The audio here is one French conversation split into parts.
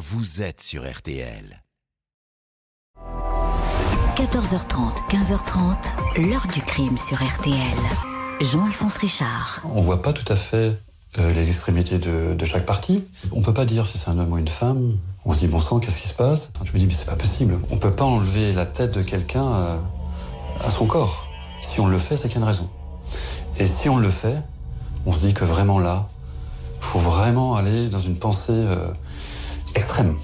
vous êtes sur RTL. 14h30, 15h30, l'heure du crime sur RTL. Jean-Alphonse Richard. On voit pas tout à fait euh, les extrémités de, de chaque partie. On peut pas dire si c'est un homme ou une femme. On se dit, bon sang, qu'est-ce qui se passe? Je me dis, mais c'est pas possible. On peut pas enlever la tête de quelqu'un euh, à son corps. Si on le fait, c'est qu'il y a une raison. Et si on le fait, on se dit que vraiment là, faut vraiment aller dans une pensée euh, extrême.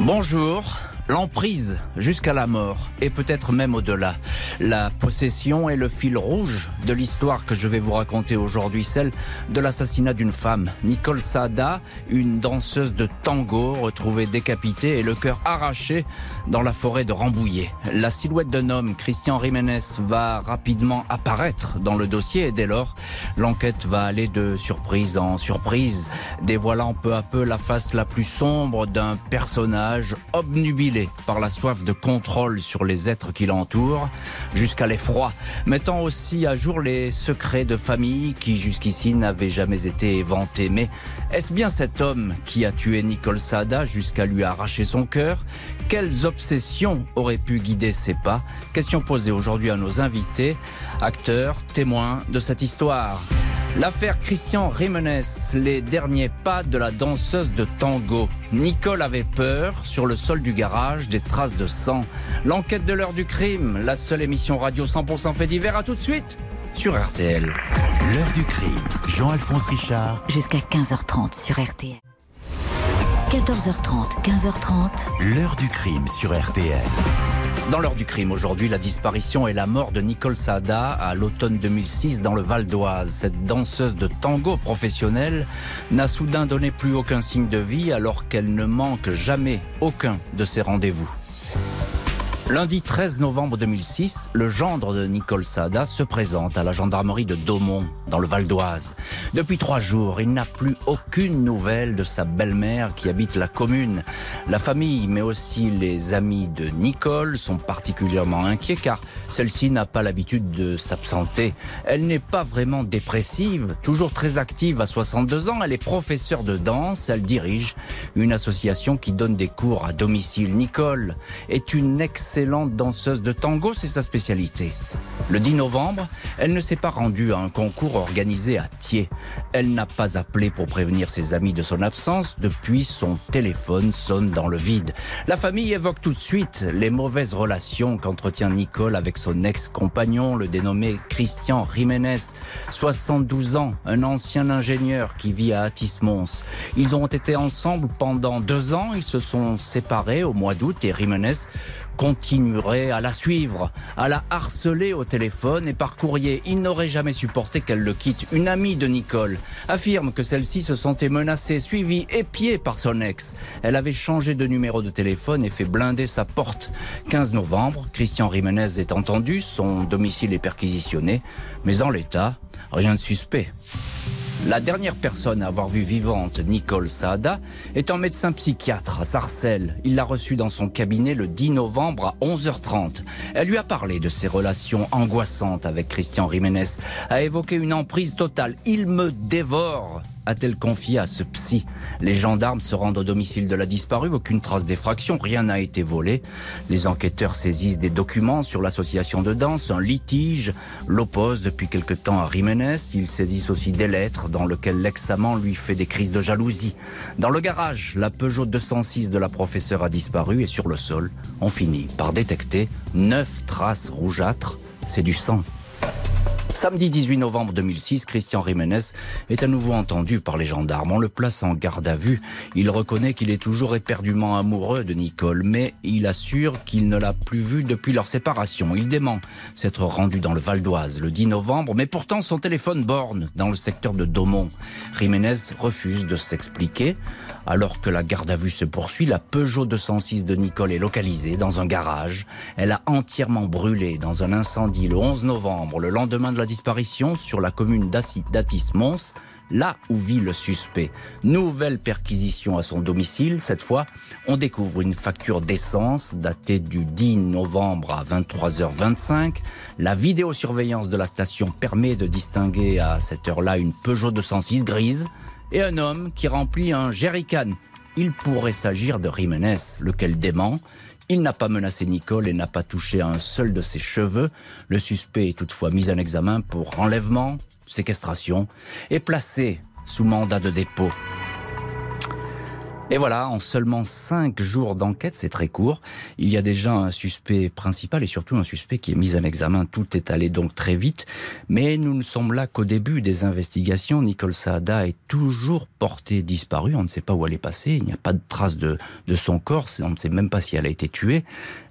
Bonjour. L'emprise jusqu'à la mort et peut-être même au-delà. La possession est le fil rouge de l'histoire que je vais vous raconter aujourd'hui, celle de l'assassinat d'une femme. Nicole Sada, une danseuse de tango retrouvée décapitée et le cœur arraché dans la forêt de Rambouillet. La silhouette d'un homme, Christian Jiménez, va rapidement apparaître dans le dossier et dès lors, l'enquête va aller de surprise en surprise, dévoilant peu à peu la face la plus sombre d'un personnage obnubilé par la soif de contrôle sur les êtres qui l'entourent, jusqu'à l'effroi, mettant aussi à jour les secrets de famille qui jusqu'ici n'avaient jamais été éventés. Mais est-ce bien cet homme qui a tué Nicole Sada jusqu'à lui arracher son cœur? Quelles obsessions auraient pu guider ses pas? Question posée aujourd'hui à nos invités, acteurs, témoins de cette histoire. L'affaire Christian Jiménez, les derniers pas de la danseuse de tango. Nicole avait peur sur le sol du garage, des traces de sang. L'enquête de l'heure du crime, la seule émission radio 100% fait divers. À tout de suite sur RTL. L'heure du crime, Jean-Alphonse Richard. Jusqu'à 15h30 sur RTL. 14h30, 15h30. L'heure du crime sur RTL. Dans l'heure du crime, aujourd'hui, la disparition et la mort de Nicole Sada à l'automne 2006 dans le Val d'Oise. Cette danseuse de tango professionnelle n'a soudain donné plus aucun signe de vie alors qu'elle ne manque jamais aucun de ses rendez-vous. Lundi 13 novembre 2006, le gendre de Nicole Sada se présente à la gendarmerie de Daumont, dans le Val d'Oise. Depuis trois jours, il n'a plus aucune nouvelle de sa belle-mère qui habite la commune. La famille, mais aussi les amis de Nicole sont particulièrement inquiets car celle-ci n'a pas l'habitude de s'absenter. Elle n'est pas vraiment dépressive, toujours très active à 62 ans. Elle est professeure de danse, elle dirige une association qui donne des cours à domicile. Nicole est une excellente excellente danseuse de tango, c'est sa spécialité. Le 10 novembre, elle ne s'est pas rendue à un concours organisé à Thiers. Elle n'a pas appelé pour prévenir ses amis de son absence. Depuis, son téléphone sonne dans le vide. La famille évoque tout de suite les mauvaises relations qu'entretient Nicole avec son ex-compagnon, le dénommé Christian Jiménez, 72 ans, un ancien ingénieur qui vit à Atis-Mons. Ils ont été ensemble pendant deux ans. Ils se sont séparés au mois d'août et Jiménez continuerait à la suivre, à la harceler au téléphone et par courrier. Il n'aurait jamais supporté qu'elle le quitte. Une amie de Nicole affirme que celle-ci se sentait menacée, suivie, épiée par son ex. Elle avait changé de numéro de téléphone et fait blinder sa porte. 15 novembre, Christian Jiménez est entendu, son domicile est perquisitionné, mais en l'état, rien de suspect. La dernière personne à avoir vu vivante Nicole Saada est un médecin psychiatre à Sarcelles. Il l'a reçue dans son cabinet le 10 novembre à 11h30. Elle lui a parlé de ses relations angoissantes avec Christian Jiménez, a évoqué une emprise totale. Il me dévore a-t-elle confié à ce psy Les gendarmes se rendent au domicile de la disparue, aucune trace d'effraction, rien n'a été volé. Les enquêteurs saisissent des documents sur l'association de danse, un litige l'oppose depuis quelque temps à Jiménez. Ils saisissent aussi des lettres dans lesquelles l'ex-amant lui fait des crises de jalousie. Dans le garage, la Peugeot 206 de la professeure a disparu et sur le sol, on finit par détecter neuf traces rougeâtres. C'est du sang. Samedi 18 novembre 2006, Christian Jiménez est à nouveau entendu par les gendarmes. On le place en garde à vue. Il reconnaît qu'il est toujours éperdument amoureux de Nicole, mais il assure qu'il ne l'a plus vue depuis leur séparation. Il dément s'être rendu dans le Val d'Oise le 10 novembre, mais pourtant son téléphone borne dans le secteur de Daumont. Jiménez refuse de s'expliquer. Alors que la garde à vue se poursuit, la Peugeot 206 de Nicole est localisée dans un garage. Elle a entièrement brûlé dans un incendie le 11 novembre, le lendemain de la disparition, sur la commune d'Atis-Mons, là où vit le suspect. Nouvelle perquisition à son domicile. Cette fois, on découvre une facture d'essence datée du 10 novembre à 23h25. La vidéosurveillance de la station permet de distinguer à cette heure-là une Peugeot 206 grise et un homme qui remplit un jerrycan il pourrait s'agir de Jiménez, lequel dément. Il n'a pas menacé Nicole et n'a pas touché un seul de ses cheveux. Le suspect est toutefois mis en examen pour enlèvement, séquestration et placé sous mandat de dépôt. Et voilà, en seulement cinq jours d'enquête, c'est très court, il y a déjà un suspect principal et surtout un suspect qui est mis en examen. Tout est allé donc très vite, mais nous ne sommes là qu'au début des investigations. Nicole Saada est toujours portée disparue, on ne sait pas où elle est passée, il n'y a pas de trace de, de son corps, on ne sait même pas si elle a été tuée.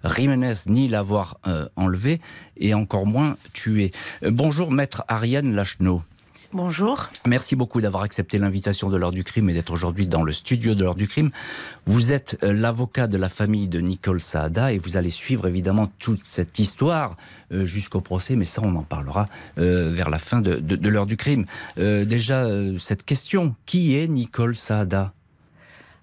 Jiménez ni l'avoir euh, enlevée et encore moins tuée. Euh, bonjour maître Ariane Lachenot. Bonjour. Merci beaucoup d'avoir accepté l'invitation de l'heure du crime et d'être aujourd'hui dans le studio de l'heure du crime. Vous êtes euh, l'avocat de la famille de Nicole Saada et vous allez suivre évidemment toute cette histoire euh, jusqu'au procès, mais ça on en parlera euh, vers la fin de, l'heure du crime. Déjà, cette question, qui est Nicole Saada?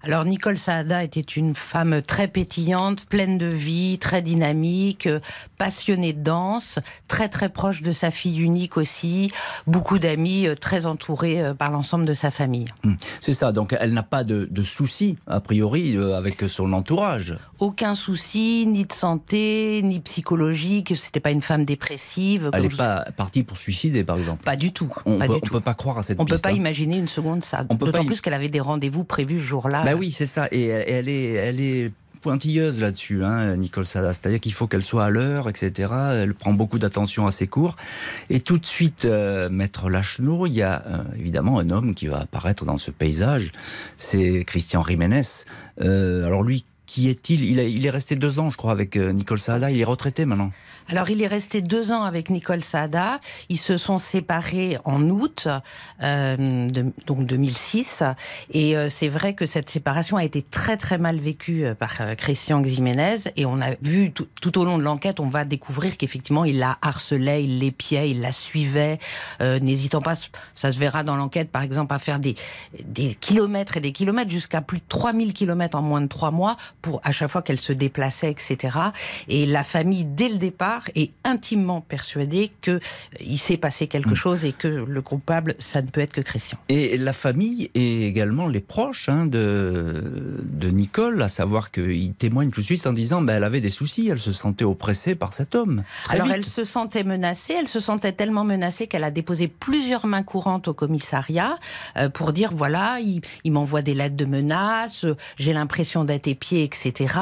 Alors Nicole Saada était une femme très pétillante, pleine de vie, très dynamique, euh, passionnée de danse, très très proche de sa fille unique aussi, beaucoup d'amis, euh, très entourée euh, par l'ensemble de sa famille. Hmm. C'est ça, donc elle n'a pas de, de soucis a priori avec son entourage. Aucun souci, ni de santé, ni psychologique, c'était pas une femme dépressive. Elle n'est je- pas partie pour suicider par exemple. Pas du tout. On pas peut, peut pas croire à cette On peut piste, pas hein. imaginer une seconde ça. On peut D'autant pas plus qu'elle avait des rendez-vous prévus ce jour-là. Bah oui, c'est ça. Et elle, est, elle est pointilleuse là-dessus, hein, Nicole Sada. C'est-à-dire qu'il faut qu'elle soit à l'heure, etc. Elle prend beaucoup d'attention à ses cours. Et tout de suite, euh, Maître Lachenot, il y a euh, évidemment un homme qui va apparaître dans ce paysage. C'est Christian Jiménez. Euh, alors lui, qui est-il? Il, est resté deux ans, je crois, avec Nicole Sada. Il est retraité maintenant. Alors, il est resté deux ans avec Nicole Saada. Ils se sont séparés en août, euh, donc 2006. Et euh, c'est vrai que cette séparation a été très très mal vécue euh, par euh, Christian Ximénez. Et on a vu tout, tout au long de l'enquête, on va découvrir qu'effectivement, il la harcelait, il l'épiait, il la suivait, euh, n'hésitant pas, ça se verra dans l'enquête, par exemple, à faire des, des kilomètres et des kilomètres, jusqu'à plus de 3000 kilomètres en moins de trois mois, pour à chaque fois qu'elle se déplaçait, etc. Et la famille, dès le départ, est intimement persuadée que euh, s'est passé quelque chose et que le coupable, ça ne peut être que Christian. Et la famille et également les proches hein, de, de Nicole, à savoir qu'ils témoignent tout de suite en disant ben, elle avait des soucis, elle se sentait oppressée par cet homme. Très Alors vite. elle se sentait menacée, elle se sentait tellement menacée qu'elle a déposé plusieurs mains courantes au commissariat euh, pour dire voilà, il, il m'envoie des lettres de menaces, j'ai l'impression d'être épié, etc.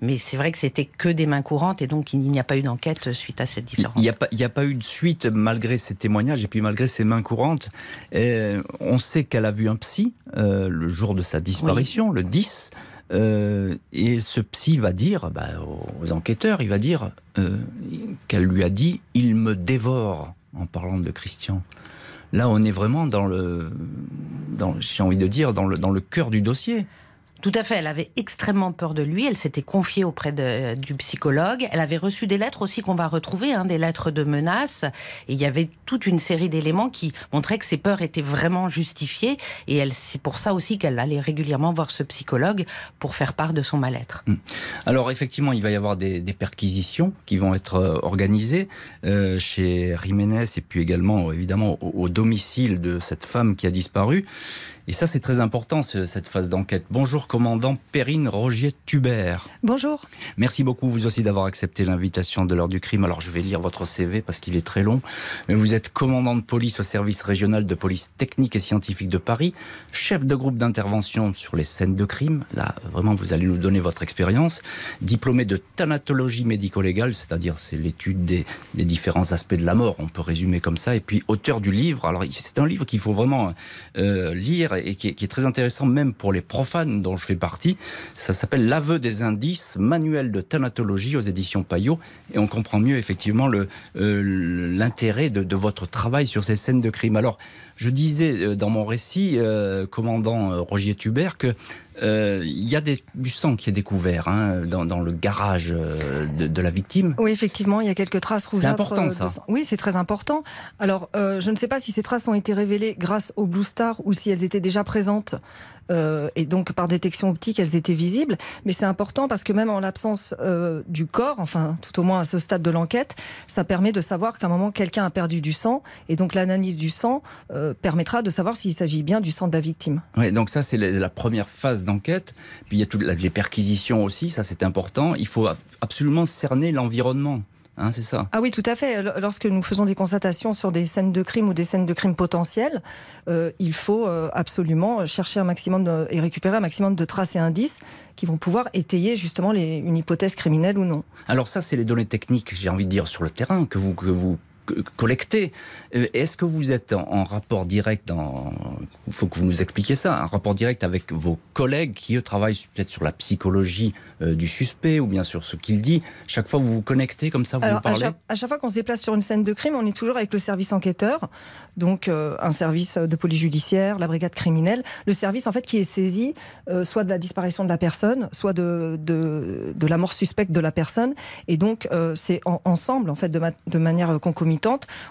Mais c'est vrai que c'était que des mains courantes et donc il n'y a pas eu d'enquête suite à cette Il différence. n'y a, pas- il y a pas eu de suite malgré ces témoignages et puis malgré ses mains courantes. Euh, on sait qu'elle a vu un psy euh, le jour de sa disparition, le 10. euh, et ce psy va dire bah, aux enquêteurs, il va dire euh, qu'elle lui a dit « il me dévore » en parlant de Christian. Là, on est vraiment dans le, dans, j'ai envie de dire, dans le, dans le cœur du dossier. Tout à fait, elle avait extrêmement peur de lui, elle s'était confiée auprès de- du psychologue, elle avait reçu des lettres aussi qu'on va retrouver, hein, des lettres de menaces, et il y avait toute une série d'éléments qui montraient que ses peurs étaient vraiment justifiées, et c'est pour ça aussi qu'elle allait régulièrement voir ce psychologue pour faire part de son mal-être. Alors effectivement, il va y avoir des, perquisitions qui vont être euh, organisées euh, chez Jiménez et puis également évidemment au domicile de cette femme qui a disparu. Et ça, c'est très important, ce- cette phase d'enquête. Bonjour, commandant Perrine Rogier-Tubert. Bonjour. Merci beaucoup, vous aussi, d'avoir accepté l'invitation de l'heure du crime. Alors, je vais lire votre CV parce qu'il est très long. Mais vous êtes commandant de police au service régional de police technique et scientifique de Paris, chef de groupe d'intervention sur les scènes de crime. Là, vraiment, vous allez nous donner votre expérience. Diplômé de thanatologie médico-légale, c'est-à-dire c'est l'étude des, des différents aspects de la mort, on peut résumer comme ça. Et puis, auteur du livre. Alors, c'est un livre qu'il faut vraiment euh, lire et qui est, très intéressant, même pour les profanes dont je fais partie. Ça s'appelle L'aveu des indices, manuel de thanatologie aux éditions Payot. Et on comprend mieux effectivement euh, l'intérêt de, de votre travail sur ces scènes de crime. Alors, je disais euh, dans mon récit, euh, commandant euh, Rogier Tubert, que euh, il y a des, du sang qui est découvert hein, dans, dans le garage de, de la victime. Oui, effectivement, il y a quelques traces rougeâtres. important, euh, de ça. Oui, c'est très important. Alors, euh, je ne sais pas si ces traces ont été révélées grâce au Blue Star ou si elles étaient déjà présentes euh, et donc par détection optique, elles étaient visibles. Mais c'est important parce que même en l'absence euh, du corps, enfin tout au moins à ce stade de l'enquête, ça permet de savoir qu'à un moment quelqu'un a perdu du sang, et donc l'analyse du sang euh, permettra de savoir s'il s'agit bien du sang de la victime. Oui, donc ça c'est la, la première phase d'enquête. Puis il y a toutes les perquisitions aussi, ça c'est important. Il faut absolument cerner l'environnement. Hein, c'est ça. Ah oui, tout à fait. Lorsque nous faisons des constatations sur des scènes de crime ou des scènes de crime potentielles, euh, il faut euh, absolument chercher un maximum de, et récupérer un maximum de traces et indices qui vont pouvoir étayer justement les, une hypothèse criminelle ou non. Alors ça, c'est les données techniques, j'ai envie de dire, sur le terrain que vous, que vous collecté. Euh, est-ce que vous êtes en rapport direct, il faut que vous nous expliquiez ça, un rapport direct avec vos collègues qui, eux, travaillent peut-être sur la psychologie euh, du suspect ou bien sur ce qu'il dit? Chaque fois, vous vous connectez comme ça, vous Alors, parlez? à chaque, à chaque, fois qu'on se déplace sur une scène de crime, on est toujours avec le service enquêteur, donc euh, un service de police judiciaire, la brigade criminelle, le service en fait qui est saisi euh, soit de la disparition de la personne, soit de, de, de la mort suspecte de la personne. Et donc, euh, c'est en, ensemble, en fait, de, ma, de manière concomitante,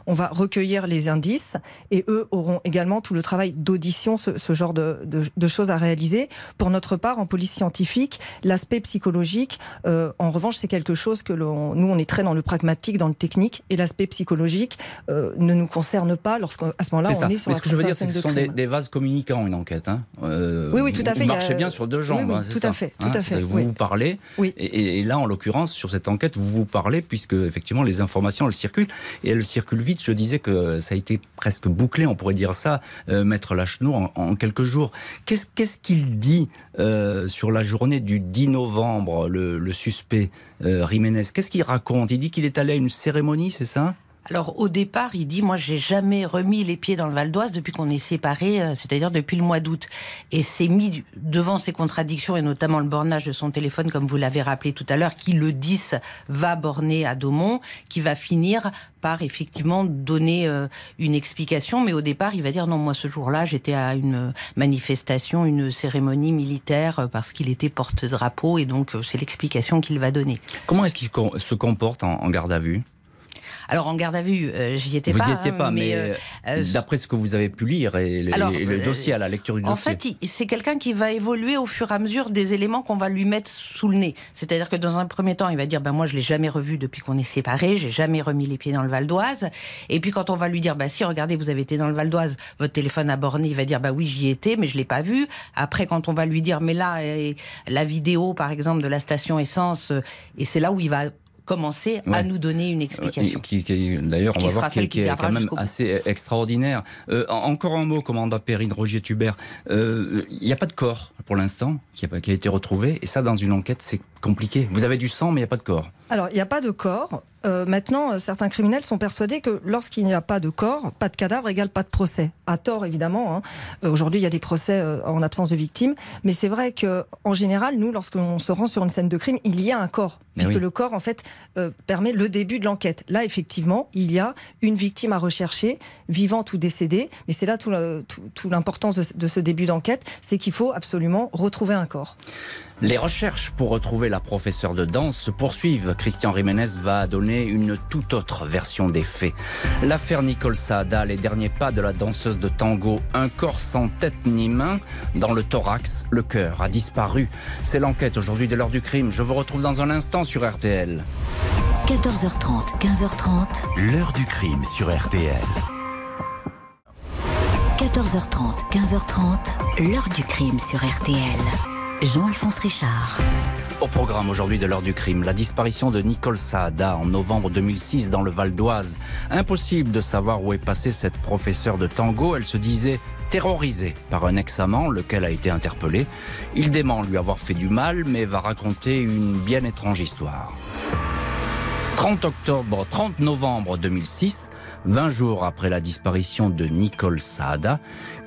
on va recueillir les indices et eux auront également tout le travail d'audition, ce, ce, genre de, de, de, choses à réaliser. Pour notre part, en police scientifique, l'aspect psychologique, euh, en revanche, c'est quelque chose que nous, on est très dans le pragmatique, dans le technique, et l'aspect psychologique euh, ne nous concerne pas lorsqu'à ce moment-là, on est sur Mais la ce que je veux dire, c'est que ce de sont des, vases communicants, une enquête. Hein. Euh, Oui, oui, tout à fait, Vous a- marchez bien sur deux jambes. Oui, oui, hein, tout ça, à fait, tout hein, à fait, Vous vous parlez. Oui. Et, et là, en l'occurrence, sur cette enquête, vous vous parlez puisque effectivement les informations elles circulent et elles circulent vite. Je disais que ça a été presque bouclé, on pourrait dire ça, euh, Maître Lachenot, en, quelques jours. Qu'est-ce qu'il dit euh, sur la journée du 10 novembre, le, le suspect euh, Jiménez? Qu'est-ce qu'il raconte? Il dit qu'il est allé à une cérémonie, c'est ça? Alors au départ, il dit moi j'ai jamais remis les pieds dans le Val d'Oise depuis qu'on est séparés, euh, c'est-à-dire depuis le mois d'août. Et c'est mis devant ces contradictions et notamment le bornage de son téléphone, comme vous l'avez rappelé tout à l'heure, qui le 10 va borner à Daumont, qui va finir par effectivement donner euh, une explication. Mais au départ, il va dire non moi ce jour-là j'étais à une manifestation, une cérémonie militaire euh, parce qu'il était porte-drapeau et donc c'est l'explication qu'il va donner. Comment est-ce qu'il se comporte en garde à vue? Alors en garde à vue, euh, j'y étais Vous pas. n'y étiez hein, pas, mais, euh, euh, d'après ce que vous avez pu lire et le, Alors, et le euh, dossier, à la lecture du En dossier. fait, il- c'est quelqu'un qui va évoluer au fur et à mesure des éléments qu'on va lui mettre sous le nez. C'est-à-dire que dans un premier temps, il va dire ben moi je l'ai jamais revu depuis qu'on est séparés, j'ai jamais remis les pieds dans le Val d'Oise. Et puis quand on va lui dire bah si regardez vous avez été dans le Val d'Oise, votre téléphone a borné, il va dire bah oui j'y étais mais je l'ai pas vu. Après quand on va lui dire mais là euh, la vidéo par exemple de la station essence euh, et c'est là où il va commencer à nous donner une explication. Euh, Qui, qui- D'ailleurs, on va voir qui, qui est quand même assez extraordinaire. Euh, en- encore un mot, commandant Perrine Roger Tubert. Euh, Il n'y a pas de corps pour l'instant qui a, qui a été retrouvé. Et ça, dans une enquête, c'est compliqué. Vous avez du sang, mais il n'y a pas de corps. Alors, il n'y a pas de corps. Euh, maintenant, euh, certains criminels sont persuadés que lorsqu'il n'y a pas de corps, pas de cadavre égale pas de procès. À tort, évidemment. hein. Euh, Aujourd'hui, il y a des procès euh, en absence de victimes. Mais c'est vrai que, en général, nous, lorsqu'on se rend sur une scène de crime, il y a un corps. Mais Puisque oui. le corps, en fait, euh, permet le début de l'enquête. Là, effectivement, il y a une victime à rechercher, vivante ou décédée. Mais c'est là tout tout l'importance de, ce- de ce début d'enquête, c'est qu'il faut absolument retrouver un corps. Les recherches pour retrouver la professeure de danse se poursuivent. Christian Jiménez va donner une toute autre version des faits. L'affaire Nicole Saada, les derniers pas de la danseuse de tango, un corps sans tête ni main, dans le thorax, le cœur a disparu. C'est l'enquête aujourd'hui de l'heure du crime. Je vous retrouve dans un instant sur RTL. 14h30, 15h30, L'heure du crime sur RTL. 14h30, 15h30, l'heure du crime sur RTL. Jean-Alphonse Richard. Au programme aujourd'hui de l'heure du crime, la disparition de Nicole Saada en novembre 2006 dans le Val d'Oise. Impossible de savoir où est passée cette professeure de tango. Elle se disait terrorisée par un ex-amant, lequel a été interpellé. Il dément lui avoir fait du mal, mais va raconter une bien étrange histoire. 30 octobre, 30 novembre 2006, 20 jours après la disparition de Nicole Saada,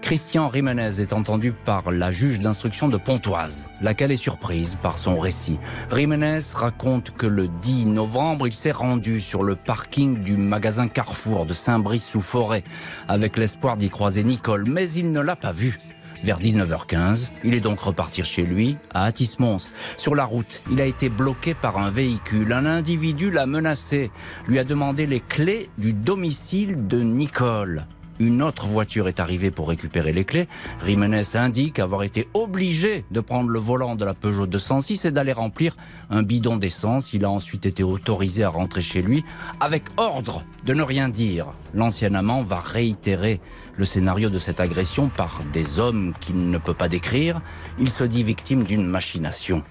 Christian Jiménez est entendu par la juge d'instruction de Pontoise, laquelle est surprise par son récit. Jiménez raconte que le 10 novembre, il s'est rendu sur le parking du magasin Carrefour de Saint-Brice-sous-Forêt avec l'espoir d'y croiser Nicole, mais il ne l'a pas vue. Vers 19h15, il est donc reparti chez lui, à Atis-Mons. Sur la route, il a été bloqué par un véhicule. Un individu l'a menacé, lui a demandé les clés du domicile de Nicole. une autre voiture est arrivée pour récupérer les clés. Jiménez indique avoir été obligé de prendre le volant de la Peugeot 206 et d'aller remplir un bidon d'essence. Il a ensuite été autorisé à rentrer chez lui avec ordre de ne rien dire. L'ancien amant va réitérer le scénario de cette agression par des hommes qu'il ne peut pas décrire. Il se dit victime d'une machination.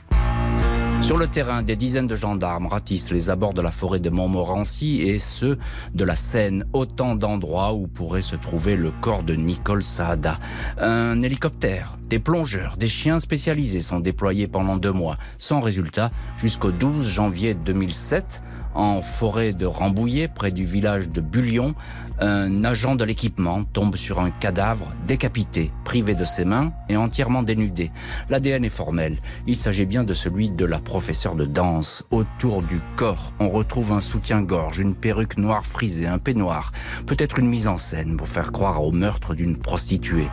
Sur le terrain, des dizaines de gendarmes ratissent les abords de la forêt de Montmorency et ceux de la Seine, autant d'endroits où pourrait se trouver le corps de Nicole Saada. Un hélicoptère, des plongeurs, des chiens spécialisés sont déployés pendant deux mois, sans résultat, jusqu'au 12 janvier 2007 en forêt de Rambouillet, près du village de Bullion, un agent de l'équipement tombe sur un cadavre décapité, privé de ses mains et entièrement dénudé. L'ADN est formel. Il s'agit bien de celui de la professeure de danse. Autour du corps, on retrouve un soutien-gorge, une perruque noire frisée, un peignoir, peut-être une mise en scène pour faire croire au meurtre d'une prostituée.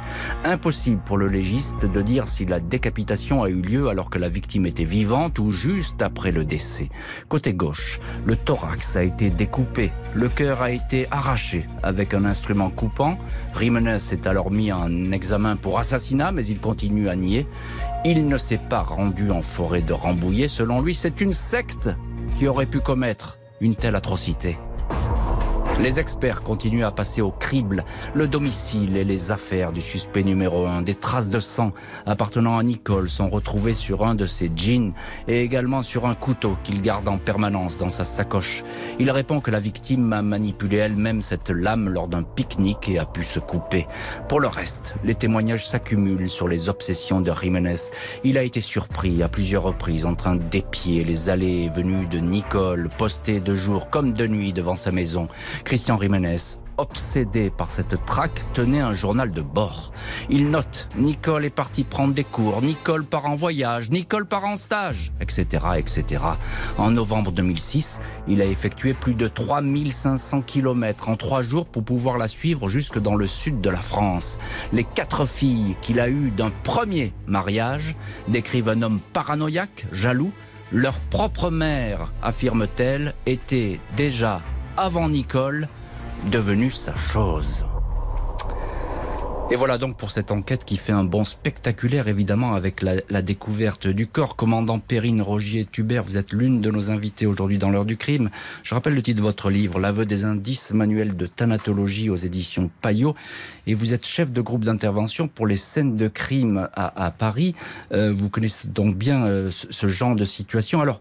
Impossible pour le légiste de dire si la décapitation a eu lieu alors que la victime était vivante ou juste après le décès. Côté gauche, le thorax a été découpé, le cœur a été arraché avec un instrument coupant. Rimenez est alors mis en examen pour assassinat, mais il continue à nier. Il ne s'est pas rendu en forêt de Rambouillet. Selon lui, c'est une secte qui aurait pu commettre une telle atrocité. Les experts continuent à passer au crible le domicile et les affaires du suspect numéro un. Des traces de sang appartenant à Nicole sont retrouvées sur un de ses jeans et également sur un couteau qu'il garde en permanence dans sa sacoche. Il répond que la victime a manipulé elle-même cette lame lors d'un pique-nique et a pu se couper. Pour le reste, les témoignages s'accumulent sur les obsessions de Jiménez. Il a été surpris à plusieurs reprises en train d'épier les allées et venues de Nicole, postées de jour comme de nuit devant sa maison. Christian Jiménez, obsédé par cette traque, tenait un journal de bord. Il note Nicole est partie prendre des cours, Nicole part en voyage, Nicole part en stage, etc., etc. En novembre 2006, il a effectué plus de 3500 km en trois jours pour pouvoir la suivre jusque dans le sud de la France. Les quatre filles qu'il a eues d'un premier mariage décrivent un homme paranoïaque, jaloux. Leur propre mère, affirme-t-elle, était déjà avant Nicole, devenue sa chose. Et voilà donc pour cette enquête qui fait un bond spectaculaire, évidemment, avec la, découverte du corps. Commandant Perrine Rogier-Tubert, vous êtes l'une de nos invités aujourd'hui dans l'heure du crime. Je rappelle le titre de votre livre, L'aveu des indices, manuel de thanatologie aux éditions Payot. Et vous êtes chef de groupe d'intervention pour les scènes de crime à, Paris. Euh, vous connaissez donc bien euh, ce, ce, genre de situation. Alors,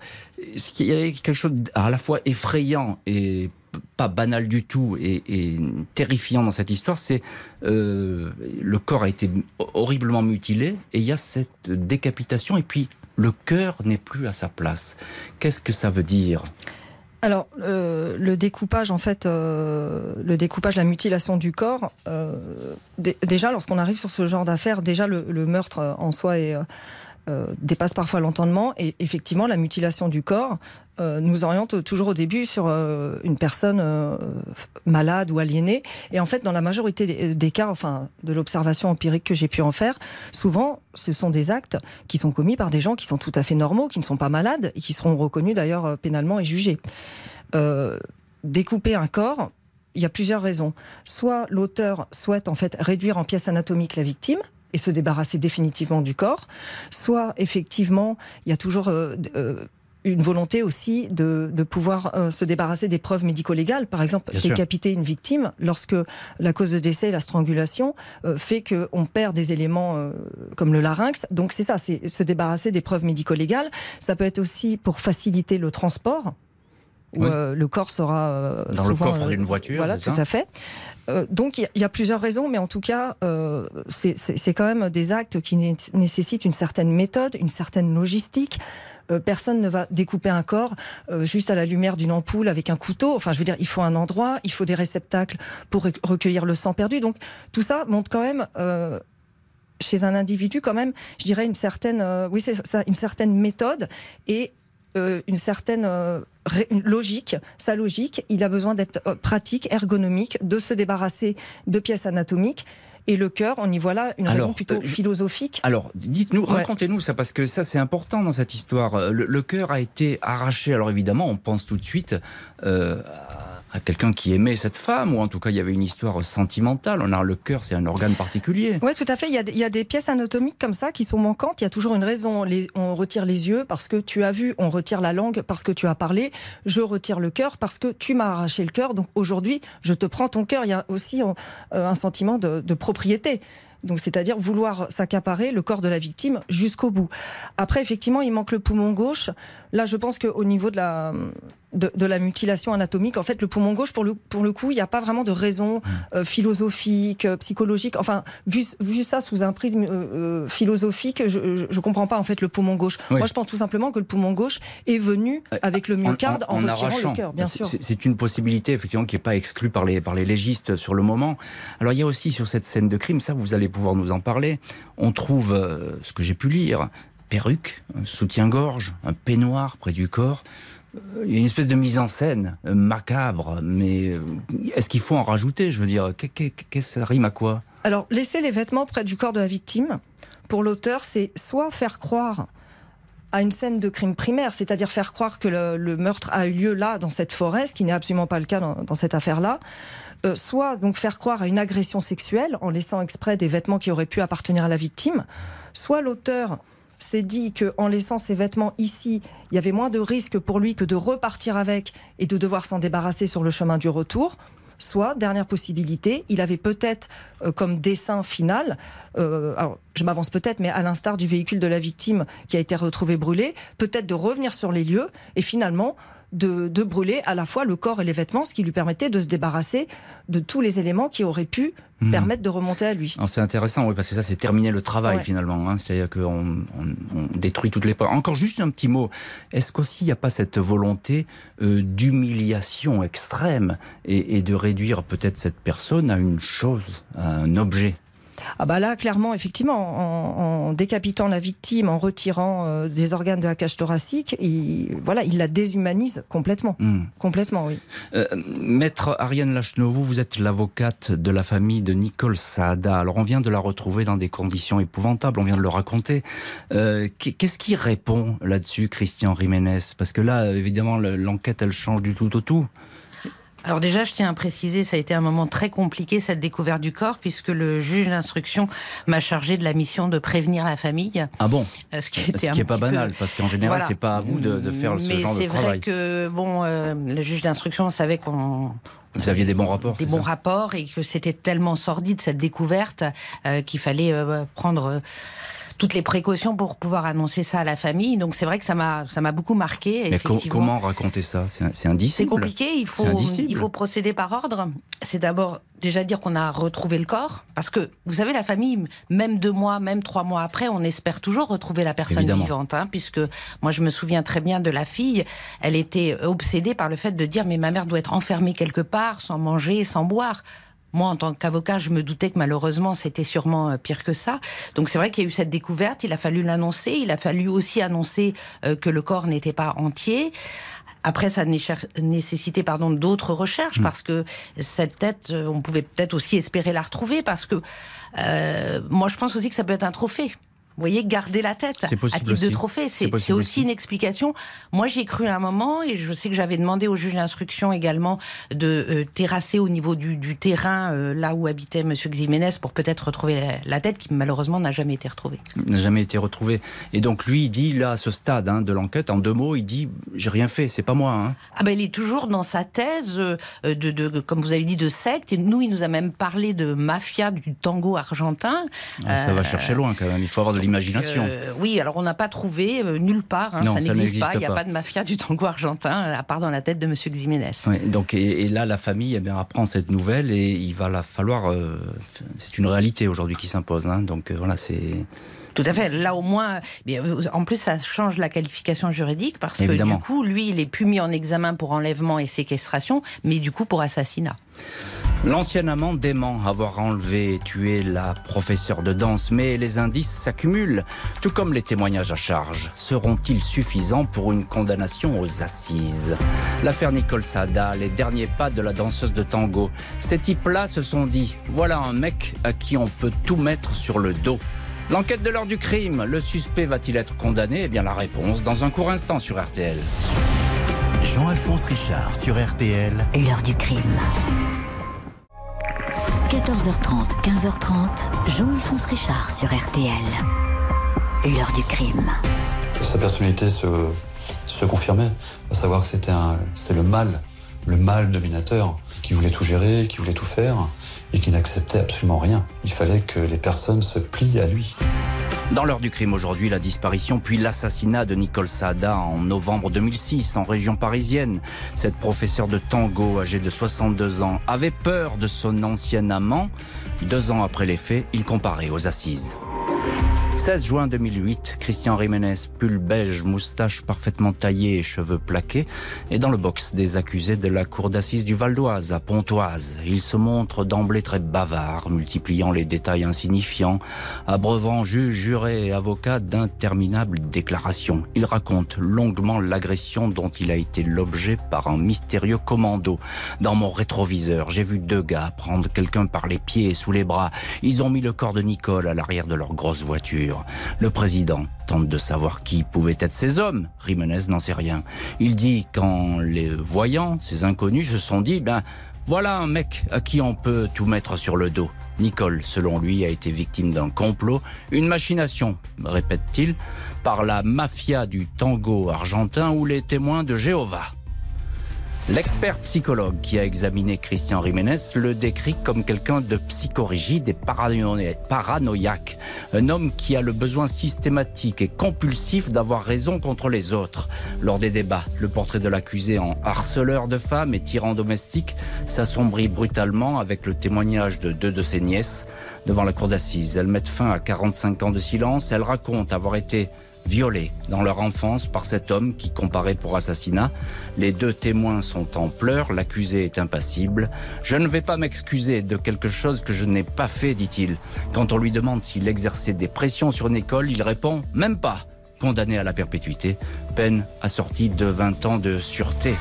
ce qui est quelque chose à la fois effrayant et pas banal du tout et, terrifiant dans cette histoire, c'est euh, le corps a été horriblement mutilé et il y a cette décapitation et puis le cœur n'est plus à sa place. Qu'est-ce que ça veut dire? Alors, euh, le découpage, en fait, euh, le découpage, la mutilation du corps, déjà, lorsqu'on arrive sur ce genre d'affaires, déjà le, meurtre en soi est euh, dépasse parfois l'entendement et effectivement la mutilation du corps euh, nous oriente toujours au début sur euh, une personne malade ou aliénée et en fait dans la majorité des, cas enfin de l'observation empirique que j'ai pu en faire souvent ce sont des actes qui sont commis par des gens qui sont tout à fait normaux qui ne sont pas malades et qui seront reconnus d'ailleurs pénalement et jugés découper un corps il y a plusieurs raisons. Soit l'auteur souhaite en fait réduire en pièces anatomiques la victime, et se débarrasser définitivement du corps, soit effectivement, il y a toujours euh, euh, une volonté aussi de, pouvoir euh, se débarrasser des preuves médico-légales. Par exemple, décapiter une victime lorsque la cause de décès, la strangulation, fait qu'on perd des éléments comme le larynx. Donc c'est ça, c'est se débarrasser des preuves médico-légales. Ça peut être aussi pour faciliter le transport. Où, le corps sera dans le coffre d'une voiture. Voilà, tout à fait. Euh, donc il y, a plusieurs raisons, mais en tout cas, euh, c'est quand même des actes qui nécessitent une certaine méthode, une certaine logistique. Euh, personne ne va découper un corps juste à la lumière d'une ampoule avec un couteau. Enfin, je veux dire, il faut un endroit, il faut des réceptacles pour recueillir le sang perdu. Donc tout ça montre quand même chez un individu quand même, je dirais une certaine, oui c'est ça, une certaine méthode et une certaine logique, sa logique, il a besoin d'être euh, pratique, ergonomique, de se débarrasser de pièces anatomiques. Et le cœur, on y voit là une raison plutôt euh, philosophique. Alors, dites-nous, racontez-nous ça, parce que ça, c'est important dans cette histoire. Le, cœur a été arraché. Alors, évidemment, on pense tout de suite euh, à quelqu'un qui aimait cette femme, ou en tout cas il y avait une histoire sentimentale. On a le cœur, c'est un organe particulier. Oui, tout à fait. Il y, a, des pièces anatomiques comme ça qui sont manquantes. Il y a toujours une raison. On retire les yeux parce que tu as vu, on retire la langue parce que tu as parlé, je retire le cœur parce que tu m'as arraché le cœur. Donc aujourd'hui, je te prends ton cœur. Il y a aussi un, euh, un sentiment de, de propriété. Donc, c'est-à-dire vouloir s'accaparer le corps de la victime jusqu'au bout. Après, effectivement, il manque le poumon gauche. Là, je pense qu'au niveau de la, de, de, la mutilation anatomique, en fait, le poumon gauche, pour le, pour le coup, il n'y a pas vraiment de raison euh, philosophique, euh, psychologique. Enfin, vu, vu ça sous un prisme euh, euh philosophique, je ne comprends pas, en fait, le poumon gauche. Oui. Moi, je pense tout simplement que le poumon gauche est venu avec le myocarde en, en, en, en retirant le cœur, bien sûr. C'est une possibilité, effectivement, qui n'est pas exclue par les, par les légistes sur le moment. Alors, il y a aussi sur cette scène de crime, ça, vous allez pouvoir nous en parler, on trouve, euh, ce que j'ai pu lire, perruque, soutien-gorge, un peignoir près du corps. Il y a une espèce de mise en scène euh, macabre, mais euh, est-ce qu'il faut en rajouter Je veux dire, qu'est-ce que ça rime à quoi? Alors, laisser les vêtements près du corps de la victime, pour l'auteur, c'est soit faire croire à une scène de crime primaire, c'est-à-dire faire croire que le, meurtre a eu lieu là, dans cette forêt, ce qui n'est absolument pas le cas dans, cette affaire-là, euh, soit donc faire croire à une agression sexuelle en laissant exprès des vêtements qui auraient pu appartenir à la victime, soit l'auteur s'est dit qu'en laissant ses vêtements ici, il y avait moins de risques pour lui que de repartir avec et de devoir s'en débarrasser sur le chemin du retour. Soit, dernière possibilité, il avait peut-être euh, comme dessin final, euh, je m'avance peut-être, mais à l'instar du véhicule de la victime qui a été retrouvé brûlé, peut-être de revenir sur les lieux et finalement de, de, brûler à la fois le corps et les vêtements, ce qui lui permettait de se débarrasser de tous les éléments qui auraient pu mmh. permettre de remonter à lui. C'est intéressant, oui, parce que ça, c'est terminer le travail ouais. finalement. Hein, C'est-à-dire qu'on on, on détruit toutes les portes. Encore juste un petit mot. Est-ce qu'aussi il n'y a pas cette volonté euh, d'humiliation extrême et, et de réduire peut-être cette personne à une chose, à un objet? Ah bah là, clairement, effectivement, en, en décapitant la victime, en retirant euh, des organes de la cage thoracique, il, voilà, il la déshumanise complètement. Hmm. Mmh. Complètement, oui. Euh, Maître Ariane Lachenot, vous êtes l'avocate de la famille de Nicole Saada. Alors, on vient de la retrouver dans des conditions épouvantables, on vient de le raconter. Euh, Qu'est-ce qui répond là-dessus, Christian Jiménez Parce que là, évidemment, l'enquête, elle change du tout au tout. Alors déjà, je tiens à préciser, ça a été un moment très compliqué cette découverte du corps, puisque le juge d'instruction m'a chargé de la mission de prévenir la famille. Ah bon Ce qui, était ce qui est pas banal, parce qu'en général, voilà. c'est pas à vous de, de faire Mais ce genre de travail. Mais c'est vrai que bon, euh, le juge d'instruction savait qu'on vous aviez des bons rapports Des bons ça rapports et que c'était tellement sordide cette découverte euh, qu'il fallait euh, prendre toutes les précautions pour pouvoir annoncer ça à la famille. Donc c'est vrai que ça m'a ça m'a beaucoup marqué. Mais co comment raconter ça? C'est indicible. C'est compliqué. Il faut il faut procéder par ordre. C'est d'abord déjà dire qu'on a retrouvé le corps, parce que vous savez la famille, même deux mois, même trois mois après, on espère toujours retrouver la personne Évidemment. vivante, hein, puisque moi je me souviens très bien de la fille. Elle était obsédée par le fait de dire mais ma mère doit être enfermée quelque part, sans manger, sans boire. Moi, en tant qu'avocat, je me doutais que malheureusement, c'était sûrement euh, pire que ça. Donc c'est vrai qu'il y a eu cette découverte, il a fallu l'annoncer, il a fallu aussi annoncer euh, que le corps n'était pas entier. Après, ça nécessitait pardon d'autres recherches mmh. parce que cette tête, euh, on pouvait peut-être aussi espérer la retrouver parce que euh, moi, je pense aussi que ça peut être un trophée. Vous voyez, garder la tête à titre aussi. de trophée, c'est aussi, aussi une explication. Moi, j'ai cru à un moment, et je sais que j'avais demandé au juge d'instruction également de euh, terrasser au niveau du, du terrain euh, là où habitait Monsieur Ximénez pour peut-être retrouver la, la, tête, qui malheureusement n'a jamais été retrouvée. N'a jamais été retrouvée. Et donc lui, il dit là à ce stade hein, de l'enquête, en deux mots, il dit j'ai rien fait, c'est pas moi. Hein. Ah ben, il est toujours dans sa thèse euh, de, de, comme vous avez dit, de secte. Et nous, il nous a même parlé de mafia du tango argentin. Ah, ça va chercher loin quand même. Il faut avoir de l'imagination. Euh, oui, alors on n'a pas trouvé euh, nulle part, hein, non, ça n'existe pas, il n'y a pas de mafia du tango argentin, à part dans la tête de M. Ximénez. Oui, donc, et, et, là, la famille eh bien, apprend cette nouvelle et il va la falloir. Euh, c'est une réalité aujourd'hui qui s'impose. Hein, donc voilà, c'est. Tout à fait. Là, au moins, en plus, ça change la qualification juridique parce Évidemment. que du coup, lui, il est plus mis en examen pour enlèvement et séquestration, mais du coup pour assassinat. L'ancien amant dément avoir enlevé et tué la professeure de danse, mais les indices s'accumulent, tout comme les témoignages à charge. Seront-ils suffisants pour une condamnation aux assises? L'affaire Nicole Sada, les derniers pas de la danseuse de tango. Ces types-là se sont dit, voilà un mec à qui on peut tout mettre sur le dos. L'enquête de l'heure du crime, le suspect va-t-il être condamné? Eh bien la réponse dans un court instant sur RTL. Jean-Alphonse Richard sur RTL. L'heure du crime. 14h30, 15h30, Jean-Alphonse Richard sur RTL. L'heure du crime. Sa personnalité se, se confirmait, à savoir que c'était un- c'était le mal, le mal dominateur, qui voulait tout gérer, qui voulait tout faire, et qui n'acceptait absolument rien. Il fallait que les personnes se plient à lui. Dans l'heure du crime aujourd'hui, la disparition puis l'assassinat de Nicole Saada en novembre 2006 en région parisienne. Cette professeure de tango âgée de 62 ans avait peur de son ancien amant. Deux ans après les faits, il comparait aux assises. 16 juin 2008, Christian Jiménez, pull beige, moustache parfaitement taillée et cheveux plaqués, est dans le box des accusés de la cour d'assises du Val d'Oise à Pontoise. Il se montre d'emblée très bavard, multipliant les détails insignifiants, abreuvant juges, jurés et avocats d'interminables déclarations. Il raconte longuement l'agression dont il a été l'objet par un mystérieux commando. Dans mon rétroviseur, j'ai vu deux gars prendre quelqu'un par les pieds et sous les bras. Ils ont mis le corps de Nicole à l'arrière de leur grosse voiture. Le président tente de savoir qui pouvaient être ces hommes. Jiménez n'en sait rien. Il dit qu'en les voyant, ces inconnus se sont dit, ben, voilà un mec à qui on peut tout mettre sur le dos. Nicole, selon lui, a été victime d'un complot, une machination, répète-t-il, par la mafia du tango argentin ou les témoins de Jéhovah. L'expert psychologue qui a examiné Christian Jiménez le décrit comme quelqu'un de psychorigide et parano- paranoïaque. Un homme qui a le besoin systématique et compulsif d'avoir raison contre les autres. Lors des débats, le portrait de l'accusé en harceleur de femmes et tyran domestique s'assombrit brutalement avec le témoignage de deux de ses nièces devant la cour d'assises. Elles mettent fin à 45 ans de silence. Elles racontent avoir été violés dans leur enfance par cet homme qui comparait pour assassinat. Les deux témoins sont en pleurs, l'accusé est impassible. Je ne vais pas m'excuser de quelque chose que je n'ai pas fait, dit-il. Quand on lui demande s'il exerçait des pressions sur Nicole, il répond même pas. Condamné à la perpétuité, peine assortie de 20 ans de sûreté.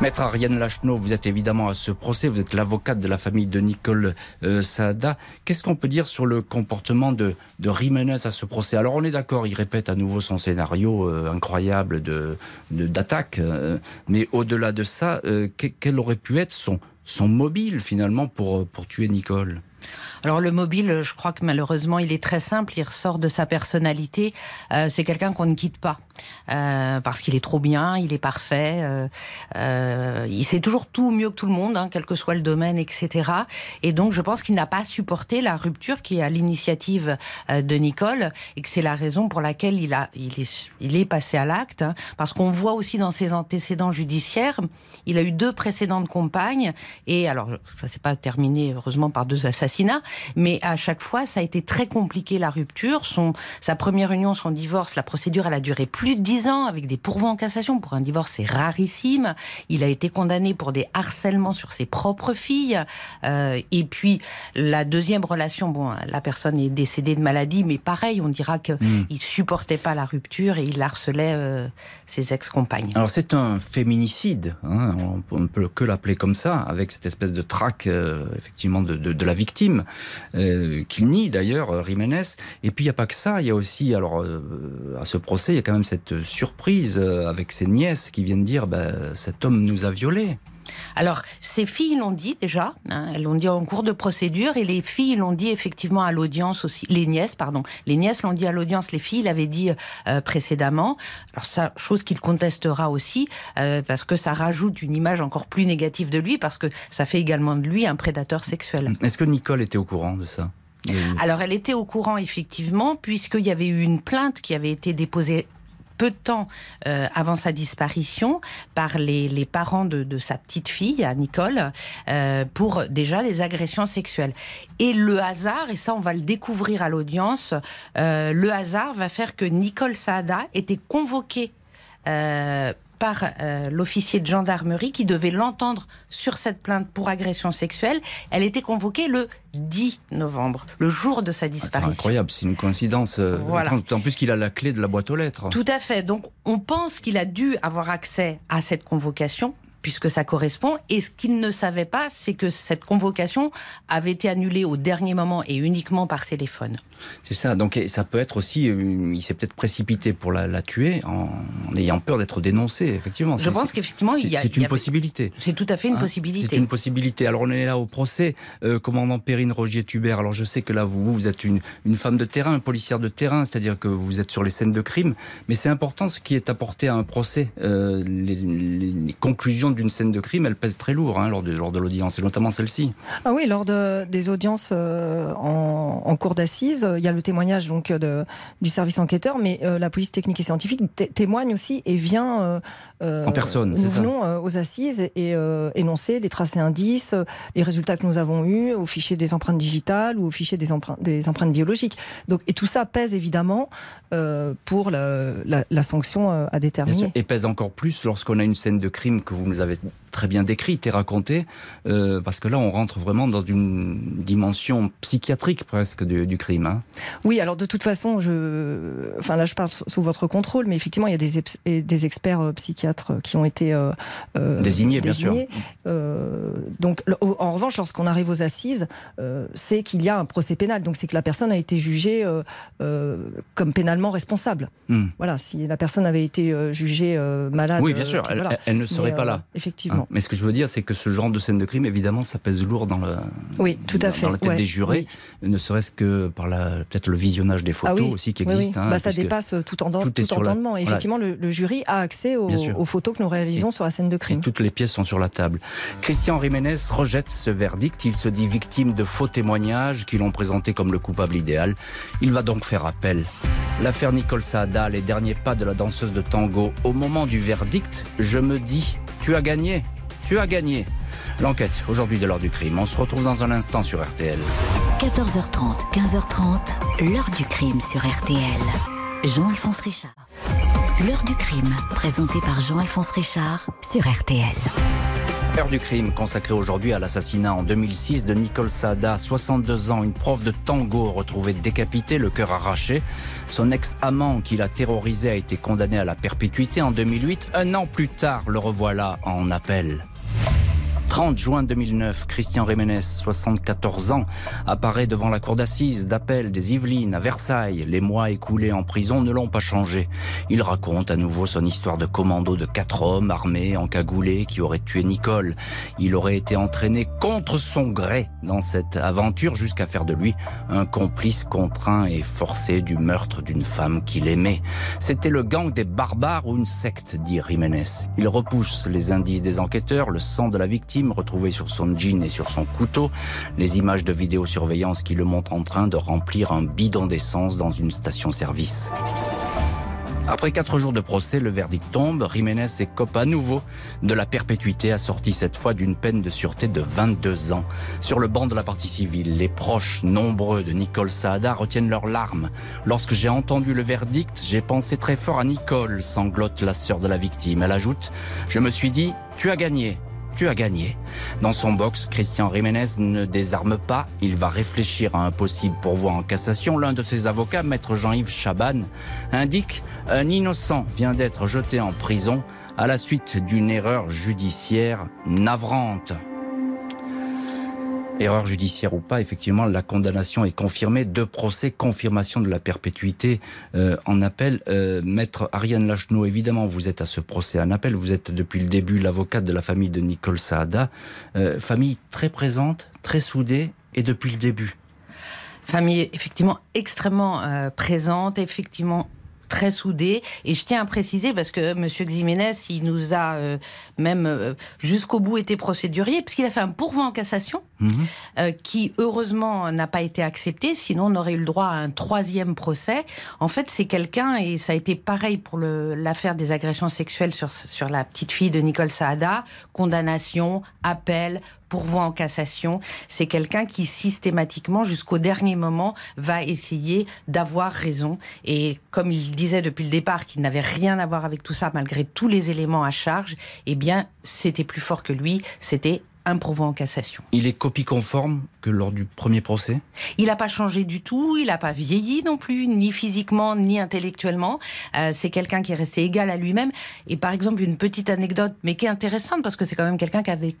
Maître Ariane Lachenot, vous êtes évidemment à ce procès, vous êtes l'avocate de la famille de Nicole euh, Saada. Qu'est-ce qu'on peut dire sur le comportement de, de Jiménez à ce procès? Alors on est d'accord, il répète à nouveau son scénario euh, incroyable de d'attaque, euh, mais au-delà de ça, que- quel aurait pu être son, son mobile finalement pour, pour tuer Nicole? Alors le mobile, je crois que malheureusement, il est très simple, il ressort de sa personnalité. C'est quelqu'un qu'on ne quitte pas. Euh, parce qu'il est trop bien, il est parfait, euh, euh, il sait toujours tout mieux que tout le monde, hein, quel que soit le domaine, etc. Et donc je pense qu'il n'a pas supporté la rupture qui est à l'initiative de Nicole et que c'est la raison pour laquelle il a, il est, il est passé à l'acte. hein, parce qu'on voit aussi dans ses antécédents judiciaires, il a eu deux précédentes compagnes et alors ça s'est pas terminé heureusement par deux assassinats, mais à chaque fois ça a été très compliqué la rupture. Son, sa première union, son divorce, la procédure elle a duré plus de dix ans avec des pourvois en cassation. Pour un divorce c'est rarissime. Il a été condamné pour des harcèlements sur ses propres filles. Euh, et puis la deuxième relation, bon, la personne est décédée de maladie, mais pareil, on dira que il supportait pas la rupture et il harcelait euh, ses ex-compagnes. Alors c'est un féminicide, hein, on ne peut que l'appeler comme ça, avec cette espèce de traque euh, effectivement de, de- de la victime, qu'il nie d'ailleurs Jiménez. Et puis il n'y a pas que ça, il y a aussi, alors à ce procès, il y a quand même cette surprise euh, avec ses nièces qui viennent dire, bah, cet homme nous a violés. Alors, ces filles l'ont dit déjà, hein, elles l'ont dit en cours de procédure, et les filles l'ont dit effectivement à l'audience aussi, les nièces, pardon, les nièces l'ont dit à l'audience, les filles l'avaient dit euh, précédemment. Alors ça, chose qu'il contestera aussi, euh, parce que ça rajoute une image encore plus négative de lui, parce que ça fait également de lui un prédateur sexuel. Est-ce que Nicole était au courant de ça? Alors, elle était au courant, effectivement, puisqu'il y avait eu une plainte qui avait été déposée peu de temps euh, avant sa disparition par les, parents de, de sa petite fille, Nicole, euh, pour déjà des agressions sexuelles. Et le hasard, et ça on va le découvrir à l'audience, euh, le hasard va faire que Nicole Saada était convoquée par euh, l'officier de gendarmerie qui devait l'entendre sur cette plainte pour agression sexuelle. Elle était convoquée le 10 novembre, le jour de sa Ah, C'est disparition. incroyable, c'est une coïncidence. euh, Voilà. En plus qu'il a la clé de la boîte aux lettres. Tout à fait. Donc, on pense qu'il a dû avoir accès à cette convocation. Puisque ça correspond. Et ce qu'il ne savait pas, c'est que cette convocation avait été annulée au dernier moment et uniquement par téléphone. C'est ça. Donc ça peut être aussi, euh, il s'est peut-être précipité pour la, tuer en, ayant peur d'être dénoncé. Effectivement. Je pense qu'effectivement, il y a. C'est une possibilité. C'est tout à fait une hein possibilité. C'est une possibilité. Alors on est là au procès, euh, commandant Perrine Rogier-Tubert. Alors je sais que là vous, vous êtes une, une femme de terrain, une policière de terrain, c'est-à-dire que vous êtes sur les scènes de crime. Mais c'est important ce qui est apporté à un procès. Euh, les, conclusions d'une scène de crime, elles pèsent très lourd hein, lors de, lors de l'audience, et notamment celle-ci. Ah oui, lors de, des audiences euh, en, en, d'assises, il y a le témoignage donc de, du service enquêteur, mais euh, la police technique et scientifique témoigne aussi et vient en personne. Nous venons aux assises et énoncer les tracés indices, les résultats que nous avons eus au fichier des empreintes digitales ou au fichier des empreintes, des empreintes biologiques. Donc, et tout ça pèse évidemment pour la, la, sanction à déterminer. Et pèse encore plus lorsqu'on a une scène de crime que vous nous avez très bien décrite et racontée, euh, parce que là, on rentre vraiment dans une dimension psychiatrique presque du, crime. Hein. Oui, alors de toute façon, je, enfin là, je parle sous votre contrôle, mais effectivement, il y a des, des experts euh, psychiatres qui ont été euh, désignés, bien sûr. donc, en revanche, lorsqu'on arrive aux assises, c'est qu'il y a un procès pénal. Donc, c'est que la personne a été jugée comme pénalement responsable. Hmm. Voilà, si la personne avait été jugée malade. Oui, bien sûr, elle, ne serait pas là. Effectivement. Mais ce que je veux dire, c'est que ce genre de scène de crime, évidemment, ça pèse lourd dans le. Oui, tout à fait. Dans la tête des jurés, ne serait-ce que par peut-être le visionnage des ah photos aussi qui existent. Hein, bah, ça dépasse tout, en, tout, tout entendement. Effectivement, le, jury a accès aux, photos que nous réalisons sur la scène de crime. toutes les pièces sont sur la table. Christian Jiménez rejette ce verdict. Il se dit victime de faux témoignages qui l'ont présenté comme le coupable idéal. Il va donc faire appel. L'affaire Nicole Saada, les derniers pas de la danseuse de tango. Au moment du verdict, je me dis, tu as gagné. Tu as gagné. L'enquête aujourd'hui de l'heure du crime. On se retrouve dans un instant sur RTL. 14h30, 15h30, l'heure du crime sur RTL. Jean-Alphonse Richard. L'heure du crime, présentée par Jean-Alphonse Richard sur RTL. L'heure du crime consacrée aujourd'hui à l'assassinat en 2006 de Nicole Sada, 62 ans, une prof de tango retrouvée décapitée, le cœur arraché. Son ex-amant qui l'a terrorisé a été condamné à la perpétuité en 2008. Un an plus tard, le revoilà en appel. 30 juin 2009, Christian Jiménez, 74 ans, apparaît devant la cour d'assises d'appel des Yvelines à Versailles. Les mois écoulés en prison ne l'ont pas changé. Il raconte à nouveau son histoire de commando de quatre hommes armés, encagoulés, qui auraient tué Nicole. Il aurait été entraîné contre son gré dans cette aventure jusqu'à faire de lui un complice contraint et forcé du meurtre d'une femme qu'il aimait. C'était le gang des barbares ou une secte, dit Jiménez. Il repousse les indices des enquêteurs, le sang de la victime, retrouvé sur son jean et sur son couteau, les images de vidéosurveillance qui le montrent en train de remplir un bidon d'essence dans une station-service. Après quatre jours de procès, le verdict tombe. Jiménez écope à nouveau de la perpétuité, assortie cette fois d'une peine de sûreté de 22 ans. Sur le banc de la partie civile, les proches nombreux de Nicole Saada retiennent leurs larmes. Lorsque j'ai entendu le verdict, j'ai pensé très fort à Nicole, sanglote la sœur de la victime. Elle ajoute, je me suis dit, tu as gagné tu as gagné. Dans son box, Christian Jiménez ne désarme pas. Il va réfléchir à un possible pourvoi en cassation. L'un de ses avocats, maître Jean-Yves Chaban, indique un innocent vient d'être jeté en prison à la suite d'une erreur judiciaire navrante. Erreur judiciaire ou pas, effectivement, la condamnation est confirmée. Deux procès, confirmation de la perpétuité euh, en appel. Euh, Maître Ariane Lachenot, évidemment, vous êtes à ce procès en appel. Vous êtes depuis le début l'avocate de la famille de Nicole Saada. Euh, famille très présente, très soudée, et depuis le début. Famille effectivement extrêmement présente, effectivement très soudé. Et je tiens à préciser, parce que M. Ximénez, il nous a euh, même euh, jusqu'au bout été procédurier, puisqu'il a fait un pourvoi en cassation, euh, qui heureusement n'a pas été accepté, sinon on aurait eu le droit à un troisième procès. En fait, c'est quelqu'un, et ça a été pareil pour l'affaire des agressions sexuelles sur, sur la petite fille de Nicole Saada, condamnation, appel, pourvoi en cassation. C'est quelqu'un qui systématiquement, jusqu'au dernier moment, va essayer d'avoir raison. Et comme il disait depuis le départ qu'il n'avait rien à voir avec tout ça, malgré tous les éléments à charge, eh bien, c'était plus fort que lui. C'était en cassation. Il est copie conforme que lors du premier procès? Il n'a pas changé du tout, il n'a pas vieilli non plus, ni physiquement, ni intellectuellement. Euh, c'est quelqu'un qui est resté égal à lui-même. Et par exemple, une petite anecdote, mais qui est intéressante, parce que c'est quand même quelqu'un qui avait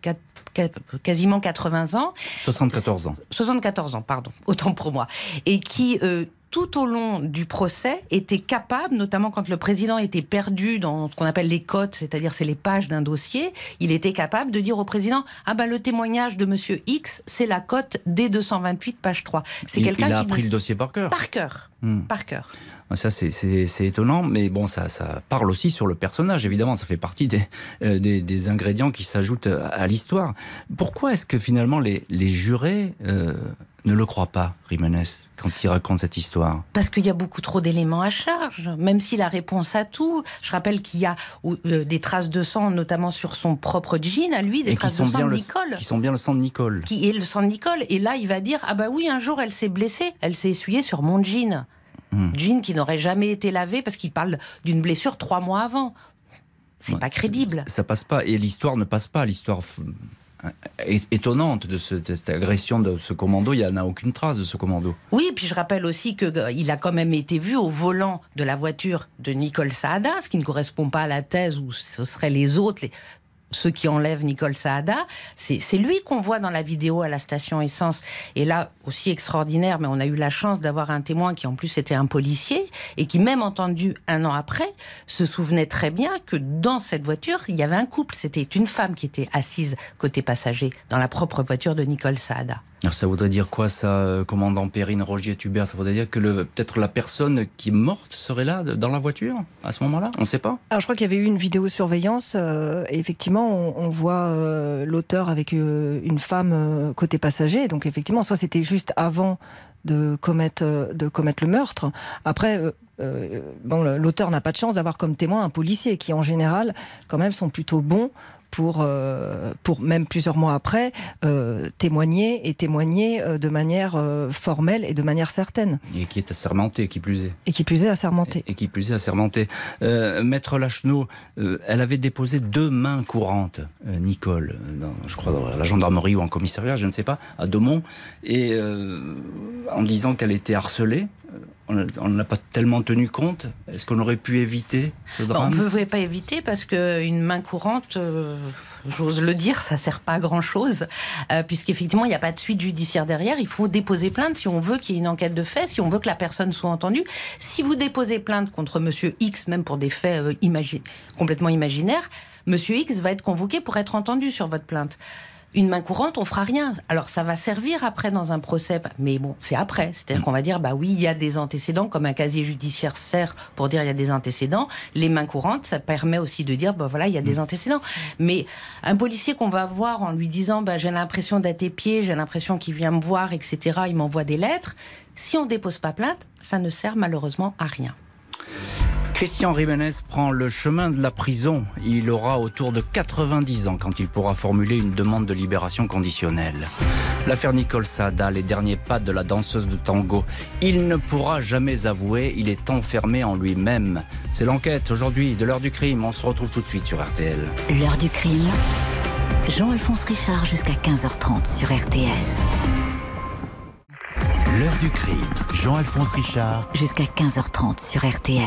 quasiment 80 ans. 74 ans. 74 ans, pardon, autant pour moi. Et qui... Euh, tout au long du procès, était capable, notamment quand le président était perdu dans ce qu'on appelle les cotes, c'est-à-dire c'est les pages d'un dossier, il était capable de dire au président ah ben le témoignage de Monsieur X, c'est la cote D228 page 3. C'est quelqu'un qui a appris le dossier par cœur. Par cœur. Hmm. Par cœur. Ah, ça, c'est étonnant, mais bon, ça, ça parle aussi sur le personnage, évidemment. Ça fait partie des, euh, des, ingrédients qui s'ajoutent à l'histoire. Pourquoi est-ce que finalement les, les jurés euh, ne le croit pas, Rimenes, quand il raconte cette histoire Parce qu'il y a beaucoup trop d'éléments à charge, même s'il a réponse à tout. Je rappelle qu'il y a euh, des traces de sang, notamment sur son propre jean à lui, des traces de sang de Nicole. qui sont bien le sang de Nicole. Qui est le sang de Nicole. Et là, il va dire Ah bah oui, un jour, elle s'est blessée, elle s'est essuyée sur mon jean. Hmm. Jean qui n'aurait jamais été lavé parce qu'il parle d'une blessure trois mois avant. C'est pas crédible. Ça, ça passe pas. Et l'histoire ne passe pas. L'histoire étonnante de, cette agression de ce commando. Il n'y en a aucune trace de ce commando. Oui, puis je rappelle aussi qu'il euh, a quand même été vu au volant de la voiture de Nicole Saada, ce qui ne correspond pas à la thèse où ce seraient les autres, ceux qui enlèvent Nicole Saada, c'est lui qu'on voit dans la vidéo à la station essence. Et là, aussi extraordinaire, mais on a eu la chance d'avoir un témoin qui en plus était un policier et qui, même entendu un an après, se souvenait très bien que dans cette voiture, il y avait un couple. C'était une femme qui était assise côté passager dans la propre voiture de Nicole Saada. Alors ça voudrait dire quoi ça, euh, commandant Perrine Rogier-Tubert Ça voudrait dire que peut-être la personne qui est morte serait là, dans la voiture, à ce moment-là? On ne sait pas? Alors je crois qu'il y avait eu une vidéosurveillance, euh, et effectivement on, voit euh, l'auteur avec une femme côté passager, donc effectivement soit c'était juste avant de commettre, le meurtre. Après, l'auteur n'a pas de chance d'avoir comme témoin un policier qui, en général, quand même, sont plutôt bons pour, euh, pour même plusieurs mois après, euh, témoigner et témoigner euh, de manière formelle et de manière certaine. Et qui est assermenté, qui plus est. Et qui plus est assermenté. Et, qui plus est assermenté. Maître Lachenot, elle avait déposé deux mains courantes, Nicole, dans, je crois dans la gendarmerie ou en commissariat, je ne sais pas, à Daumont, et en disant qu'elle était harcelée on n'a pas tellement tenu compte. Est-ce qu'on aurait pu éviter ce drame On ne pouvait pas éviter parce qu'une main courante, euh, j'ose le dire, ça sert pas à grand-chose, euh, puisqu'effectivement, il n'y a pas de suite judiciaire derrière. Il faut déposer plainte si on veut qu'il y ait une enquête de fait, si on veut que la personne soit entendue. Si vous déposez plainte contre Monsieur X, même pour des faits euh, complètement imaginaires, Monsieur X va être convoqué pour être entendu sur votre plainte une main courante, on fera rien. Alors ça va servir après dans un procès, mais bon, c'est après. C'est-à-dire qu'on va dire, bah oui, il y a des antécédents, comme un casier judiciaire sert pour dire il y a des antécédents. Les mains courantes, ça permet aussi de dire, bah voilà, il y a des mm. antécédents. Mais un policier qu'on va voir en lui disant, bah j'ai l'impression d'être épié, j'ai l'impression qu'il vient me voir, etc., il m'envoie des lettres. Si on dépose pas plainte, ça ne sert malheureusement à rien. Christian Jiménez prend le chemin de la prison. Il aura autour de 90 ans quand il pourra formuler une demande de libération conditionnelle. L'affaire Nicole Sada, les derniers pas de la danseuse de tango. Il ne pourra jamais avouer, il est enfermé en lui-même. C'est l'enquête aujourd'hui de l'heure du crime. On se retrouve tout de suite sur RTL. L'heure du crime. Jean-Alphonse Richard jusqu'à 15h30 sur RTL. L'heure du crime. Jean-Alphonse Richard. Jusqu'à 15h30 sur RTL.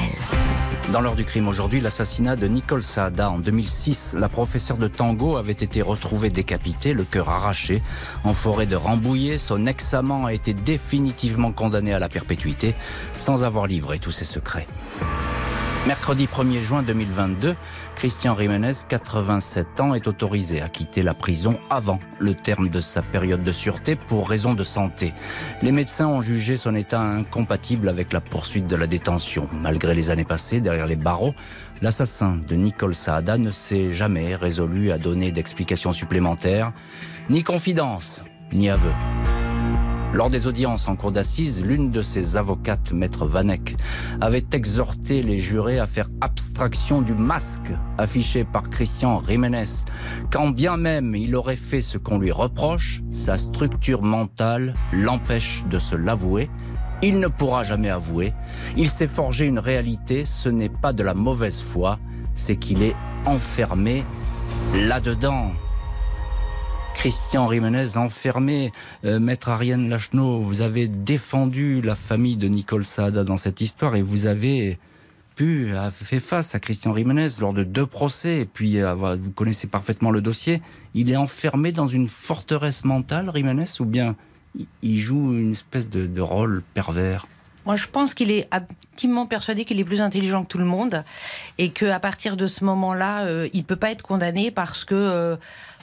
Dans l'heure du crime aujourd'hui, l'assassinat de Nicole Saada en 2006. La professeure de tango avait été retrouvée décapitée, le cœur arraché, en forêt de Rambouillet. Son ex-amant a été définitivement condamné à la perpétuité sans avoir livré tous ses secrets. Mercredi 1er juin 2022, Christian Jiménez, 87 ans, est autorisé à quitter la prison avant le terme de sa période de sûreté pour raison de santé. Les médecins ont jugé son état incompatible avec la poursuite de la détention. Malgré les années passées derrière les barreaux, l'assassin de Nicole Saada ne s'est jamais résolu à donner d'explications supplémentaires, ni confidence, ni aveu. Lors des audiences en cour d'assises, l'une de ses avocates, maître Vanek, avait exhorté les jurés à faire abstraction du masque affiché par Christian Jiménez. Quand bien même il aurait fait ce qu'on lui reproche, sa structure mentale l'empêche de se l'avouer. Il ne pourra jamais avouer. Il s'est forgé une réalité, ce n'est pas de la mauvaise foi, c'est qu'il est enfermé là-dedans. Christian Rimenez enfermé. Euh, Maître Ariane Lachenot, vous avez défendu la famille de Nicole Saada dans cette histoire et vous avez pu fait face à Christian Rimenez lors de deux procès. Et puis, vous connaissez parfaitement le dossier. Il est enfermé dans une forteresse mentale, Rimenez, ou bien il joue une espèce de rôle pervers? Moi, je pense qu'il est intimement persuadé qu'il est plus intelligent que tout le monde et qu'à partir de ce moment-là, euh, il peut pas être condamné parce que euh,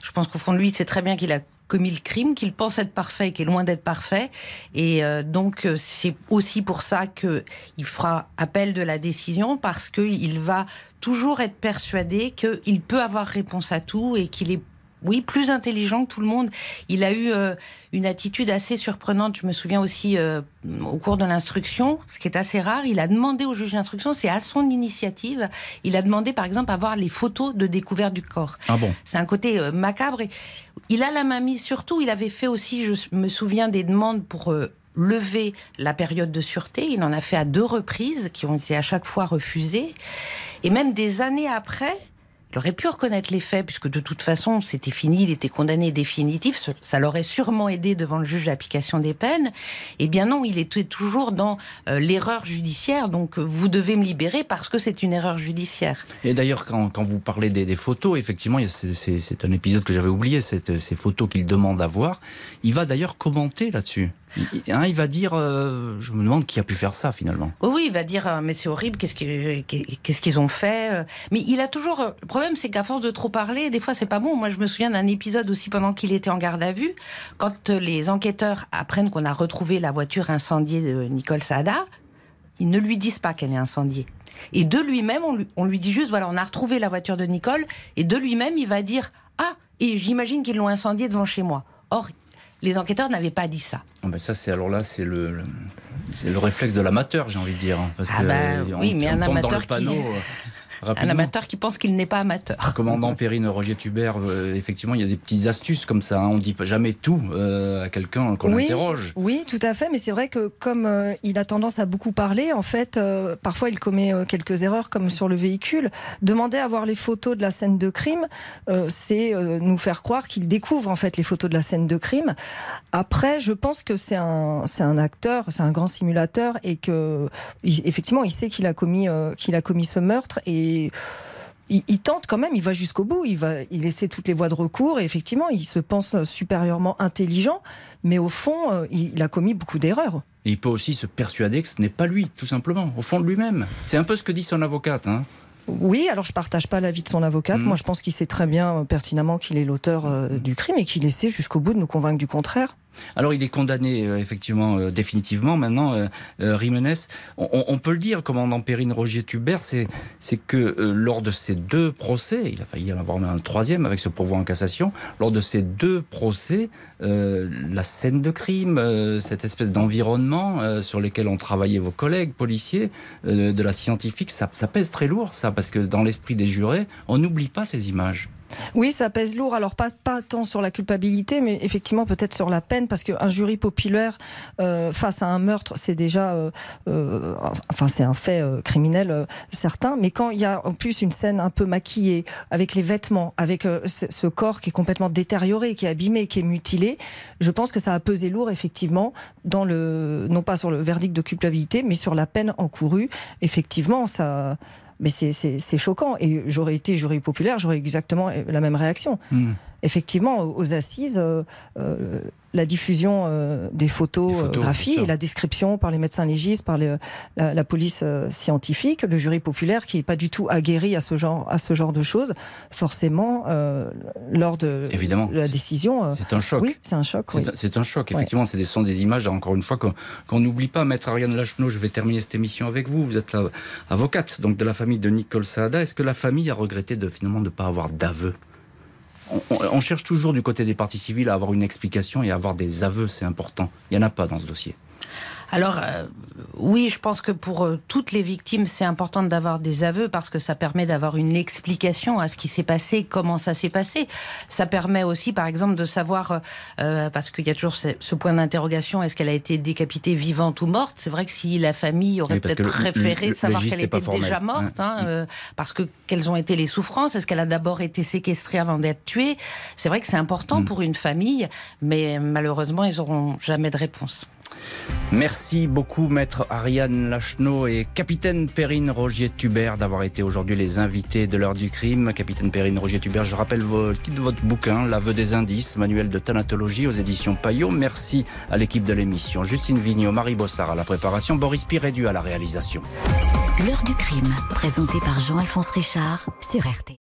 je pense qu'au fond de lui, c'est très bien qu'il a commis le crime, qu'il pense être parfait et qu'il est loin d'être parfait. Et euh, donc, c'est aussi pour ça qu'il fera appel de la décision parce qu'il va toujours être persuadé qu'il peut avoir réponse à tout et qu'il est oui, plus intelligent que tout le monde. Il a eu euh, une attitude assez surprenante. Je me souviens aussi euh, au cours de l'instruction, ce qui est assez rare. Il a demandé au juge d'instruction, c'est à son initiative, il a demandé par exemple à voir les photos de découverte du corps. Ah bon? C'est un côté euh, macabre. Et il a la main mise surtout. Il avait fait aussi, je me souviens, des demandes pour lever la période de sûreté. Il en a fait à deux reprises, qui ont été à chaque fois refusées. Et même des années après, il aurait pu reconnaître les faits, puisque de toute façon, c'était fini, il était condamné définitif. Ça l'aurait sûrement aidé devant le juge d'application des peines. Eh bien non, il était toujours dans euh, l'erreur judiciaire. Donc, vous devez me libérer parce que c'est une erreur judiciaire. Et d'ailleurs, quand, vous parlez des, photos, effectivement, c'est un épisode que j'avais oublié, ces photos qu'il demande à voir. Il va d'ailleurs commenter là-dessus. Hein, il va dire, euh, je me demande qui a pu faire ça finalement. oui, il va dire, euh, mais c'est horrible, qu'est-ce qu'ils ont fait euh. Mais il a toujours. Le problème, c'est qu'à force de trop parler, des fois, c'est pas bon. Moi, je me souviens d'un épisode aussi pendant qu'il était en garde à vue, quand les enquêteurs apprennent qu'on a retrouvé la voiture incendiée de Nicole Saada, ils ne lui disent pas qu'elle est incendiée. Et de lui-même, on lui, on lui dit juste, voilà, on a retrouvé la voiture de Nicole, et de lui-même, il va dire, ah, et j'imagine qu'ils l'ont incendiée devant chez moi. Or, les enquêteurs n'avaient pas dit ça. Ah ben ça, c'est alors là, c'est le, le, réflexe de l'amateur, j'ai envie de dire. Hein, parce ah ben, oui, mais un amateur qui... Un amateur qui pense qu'il n'est pas amateur. Commandant Perrine Roger Tubert, euh, effectivement, il y a des petites astuces comme ça. Hein. On ne dit jamais tout euh, à quelqu'un qu'on interroge. Oui, tout à fait. Mais c'est vrai que comme euh, il a tendance à beaucoup parler, en fait, parfois il commet quelques erreurs, comme sur le véhicule. Demander à voir les photos de la scène de crime, c'est nous faire croire qu'il découvre en fait les photos de la scène de crime. Après, je pense que c'est un, c'est un acteur, c'est un grand simulateur et que effectivement, il sait qu'il a commis, qu'il a commis ce meurtre et il, tente quand même, il va jusqu'au bout, il va, il essaie toutes les voies de recours et effectivement, il se pense supérieurement intelligent, mais au fond, euh, il, a commis beaucoup d'erreurs. il peut aussi se persuader que ce n'est pas lui, tout simplement, au fond de lui-même. C'est un peu ce que dit son avocate. Hein. Oui, alors je partage pas l'avis de son avocate. Mm. Moi, je pense qu'il sait très bien euh, pertinemment qu'il est l'auteur euh, du crime et qu'il essaie jusqu'au bout de nous convaincre du contraire. Alors il est condamné euh, effectivement euh, définitivement maintenant, euh, Rimenez. On, peut le dire, commandant Perrine Roger Tubert, c'est que lors de ces deux procès, il a failli en avoir un troisième avec ce pourvoi en cassation, lors de ces deux procès, la scène de crime, cette espèce d'environnement sur lequel ont travaillé vos collègues policiers de la scientifique, ça, ça pèse très lourd ça, parce que dans l'esprit des jurés, on n'oublie pas ces images. Oui, ça pèse lourd. Alors pas, tant sur la culpabilité, mais effectivement peut-être sur la peine, parce qu'un jury populaire euh, face à un meurtre, c'est déjà, euh, euh, enfin c'est un fait criminel certain. Mais quand il y a en plus une scène un peu maquillée, avec les vêtements, avec ce, ce, corps qui est complètement détérioré, qui est abîmé, qui est mutilé, je pense que ça a pesé lourd effectivement dans le, non pas sur le verdict de culpabilité, mais sur la peine encourue. Effectivement, ça mais c'est choquant. Et j'aurais été jury populaire, j'aurais exactement la même réaction. Hmm. Effectivement, aux assises, euh, euh, la diffusion euh, des photographies et la description par les médecins légistes, par la, police scientifique, le jury populaire qui n'est pas du tout aguerri à ce genre, à ce genre de choses, forcément, lors de la décision. c'est un choc. Oui, c'est un choc. C'est un choc. Effectivement, c'est des sons, des images. Encore une fois, qu'on n'oublie pas. Maître Ariane Lachenot, je vais terminer cette émission avec vous. Vous êtes la avocate donc de la famille de Nicole Saada. Est-ce que la famille a regretté de finalement ne pas avoir d'aveu? On, cherche toujours du côté des parties civiles à avoir une explication et à avoir des aveux, c'est important. Il n'y en a pas dans ce dossier. Alors, euh, oui, je pense que pour euh, toutes les victimes, c'est important d'avoir des aveux parce que ça permet d'avoir une explication à ce qui s'est passé, comment ça s'est passé. Ça permet aussi, par exemple, de savoir, euh, parce qu'il y a toujours ce, point d'interrogation, est-ce qu'elle a été décapitée vivante ou morte? C'est vrai que si la famille aurait peut-être préféré savoir qu'elle était déjà morte, hein, parce que quelles ont été les souffrances, est-ce qu'elle a d'abord été séquestrée avant d'être tuée? C'est vrai que c'est important mm. pour une famille, mais malheureusement, ils n'auront jamais de réponse. Merci beaucoup, maître Ariane Lachenot et capitaine Perrine Rogier-Tubert d'avoir été aujourd'hui les invités de l'heure du crime. Capitaine Perrine Rogier-Tubert, je rappelle le titre de votre bouquin, L'aveu des indices, manuel de thanatologie aux éditions Payot. Merci à l'équipe de l'émission. Justine Vignot, Marie Bossard à la préparation, Boris Pirédu à la réalisation. L'heure du crime, présenté par Jean-Alphonse Richard sur RT.